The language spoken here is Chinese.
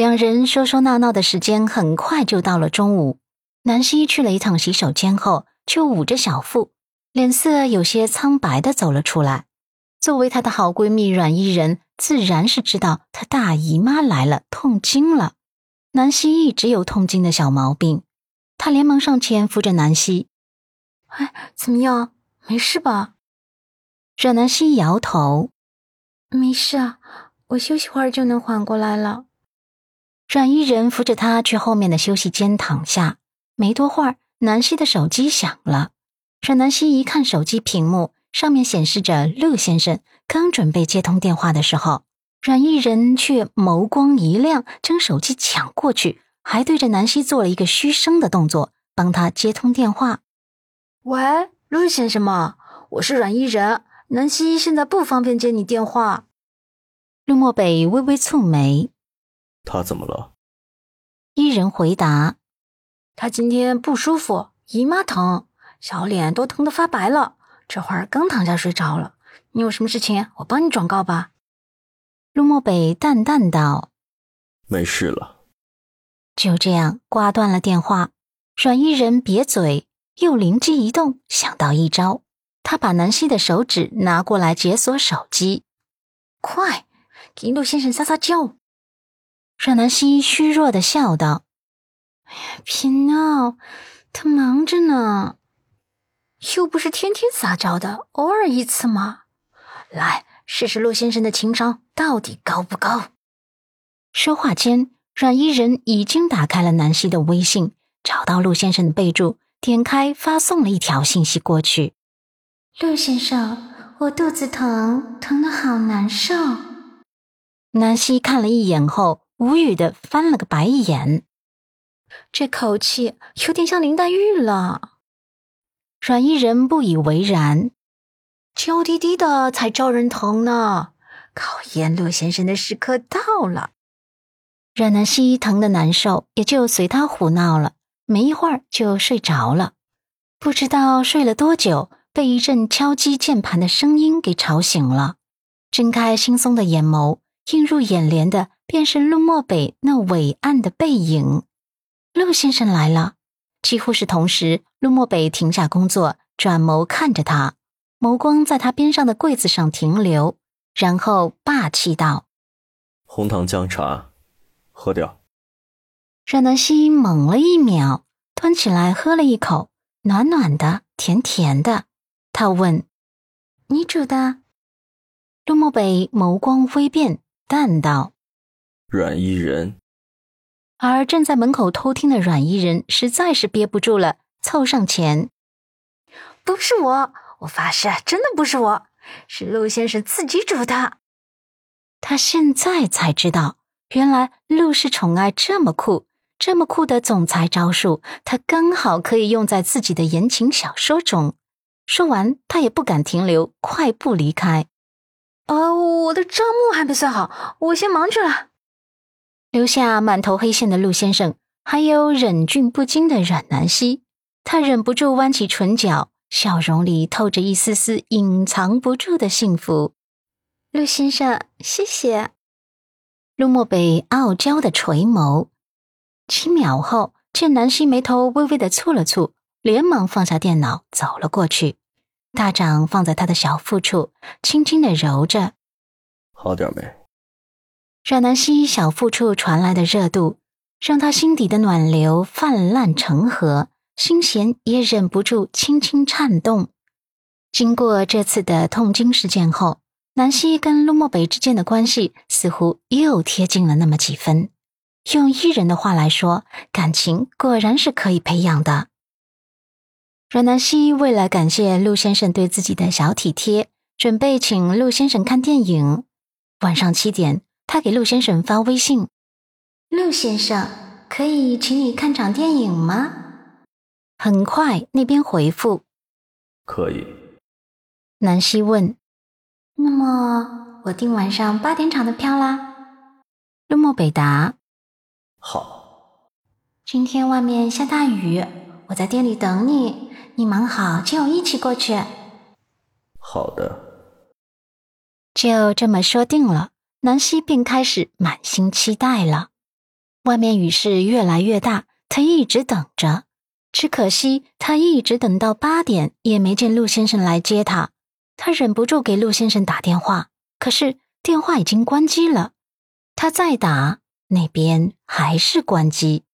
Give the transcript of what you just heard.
两人说说闹闹的时间很快就到了中午。南希去了一趟洗手间后，就捂着小腹，脸色有些苍白的走了出来。作为她的好闺蜜阮依人，自然是知道她大姨妈来了，痛经了。南希一直有痛经的小毛病，她连忙上前扶着南希：“哎，怎么样？没事吧？”阮南希摇头：“没事啊，我休息会儿就能缓过来了。”阮依人扶着他去后面的休息间躺下。没多会儿，南希的手机响了。阮南希一看手机屏幕，上面显示着陆先生。刚准备接通电话的时候，阮依人却眸光一亮，将手机抢过去，还对着南希做了一个嘘声的动作，帮他接通电话。喂，陆先生吗？我是阮依人，南希现在不方便接你电话。陆漠北微微蹙眉，他怎么了？伊人回答。他今天不舒服，姨妈疼，小脸都疼得发白了。这会儿刚躺下睡着了。你有什么事情？我帮你转告吧。陆漠北淡淡道：“没事了。”就这样挂断了电话。阮伊人瘪嘴，又灵机一动，想到一招。他把南希的手指拿过来解锁手机，快给陆先生撒撒娇。阮南希虚弱的笑道。哎呀，别闹，他忙着呢，又不是天天撒娇的，偶尔一次嘛。来试试陆先生的情商到底高不高。说话间，阮伊人已经打开了南希的微信，找到陆先生的备注，点开发送了一条信息过去：“陆先生，我肚子疼，疼的好难受。”南希看了一眼后，无语的翻了个白眼。这口气有点像林黛玉了。阮依人不以为然，娇滴滴的才招人疼呢。考验陆先生的时刻到了。阮南希疼的难受，也就随他胡闹了。没一会儿就睡着了，不知道睡了多久，被一阵敲击键盘的声音给吵醒了。睁开惺忪的眼眸，映入眼帘的便是陆漠北那伟岸的背影。陆先生来了，几乎是同时，陆漠北停下工作，转眸看着他，眸光在他边上的柜子上停留，然后霸气道：“红糖姜茶，喝掉。”阮南希猛了一秒，端起来喝了一口，暖暖的，甜甜的。他问：“你煮的？”陆漠北眸光微变，淡道：“阮伊人。”而正在门口偷听的阮伊人实在是憋不住了，凑上前：“不是我，我发誓，真的不是我，是陆先生自己煮的。”他现在才知道，原来陆氏宠爱这么酷，这么酷的总裁招数，他刚好可以用在自己的言情小说中。说完，他也不敢停留，快步离开。啊，我的账目还没算好，我先忙去了。留下满头黑线的陆先生，还有忍俊不禁的阮南希，他忍不住弯起唇角，笑容里透着一丝丝隐藏不住的幸福。陆先生，谢谢。陆漠北傲娇的垂眸，几秒后，见南希眉头微微的蹙了蹙，连忙放下电脑，走了过去，大掌放在他的小腹处，轻轻的揉着。好点没？阮南希小腹处传来的热度，让他心底的暖流泛滥成河，心弦也忍不住轻轻颤动。经过这次的痛经事件后，南希跟陆漠北之间的关系似乎又贴近了那么几分。用伊人的话来说，感情果然是可以培养的。阮南希为了感谢陆先生对自己的小体贴，准备请陆先生看电影。晚上七点。他给陆先生发微信：“陆先生，可以请你看场电影吗？”很快，那边回复：“可以。”南希问：“那么我订晚上八点场的票啦？”陆漠北答：“好。”今天外面下大雨，我在店里等你，你忙好接我一起过去。好的。就这么说定了。南希便开始满心期待了。外面雨势越来越大，他一直等着。只可惜他一直等到八点，也没见陆先生来接他。他忍不住给陆先生打电话，可是电话已经关机了。他再打，那边还是关机。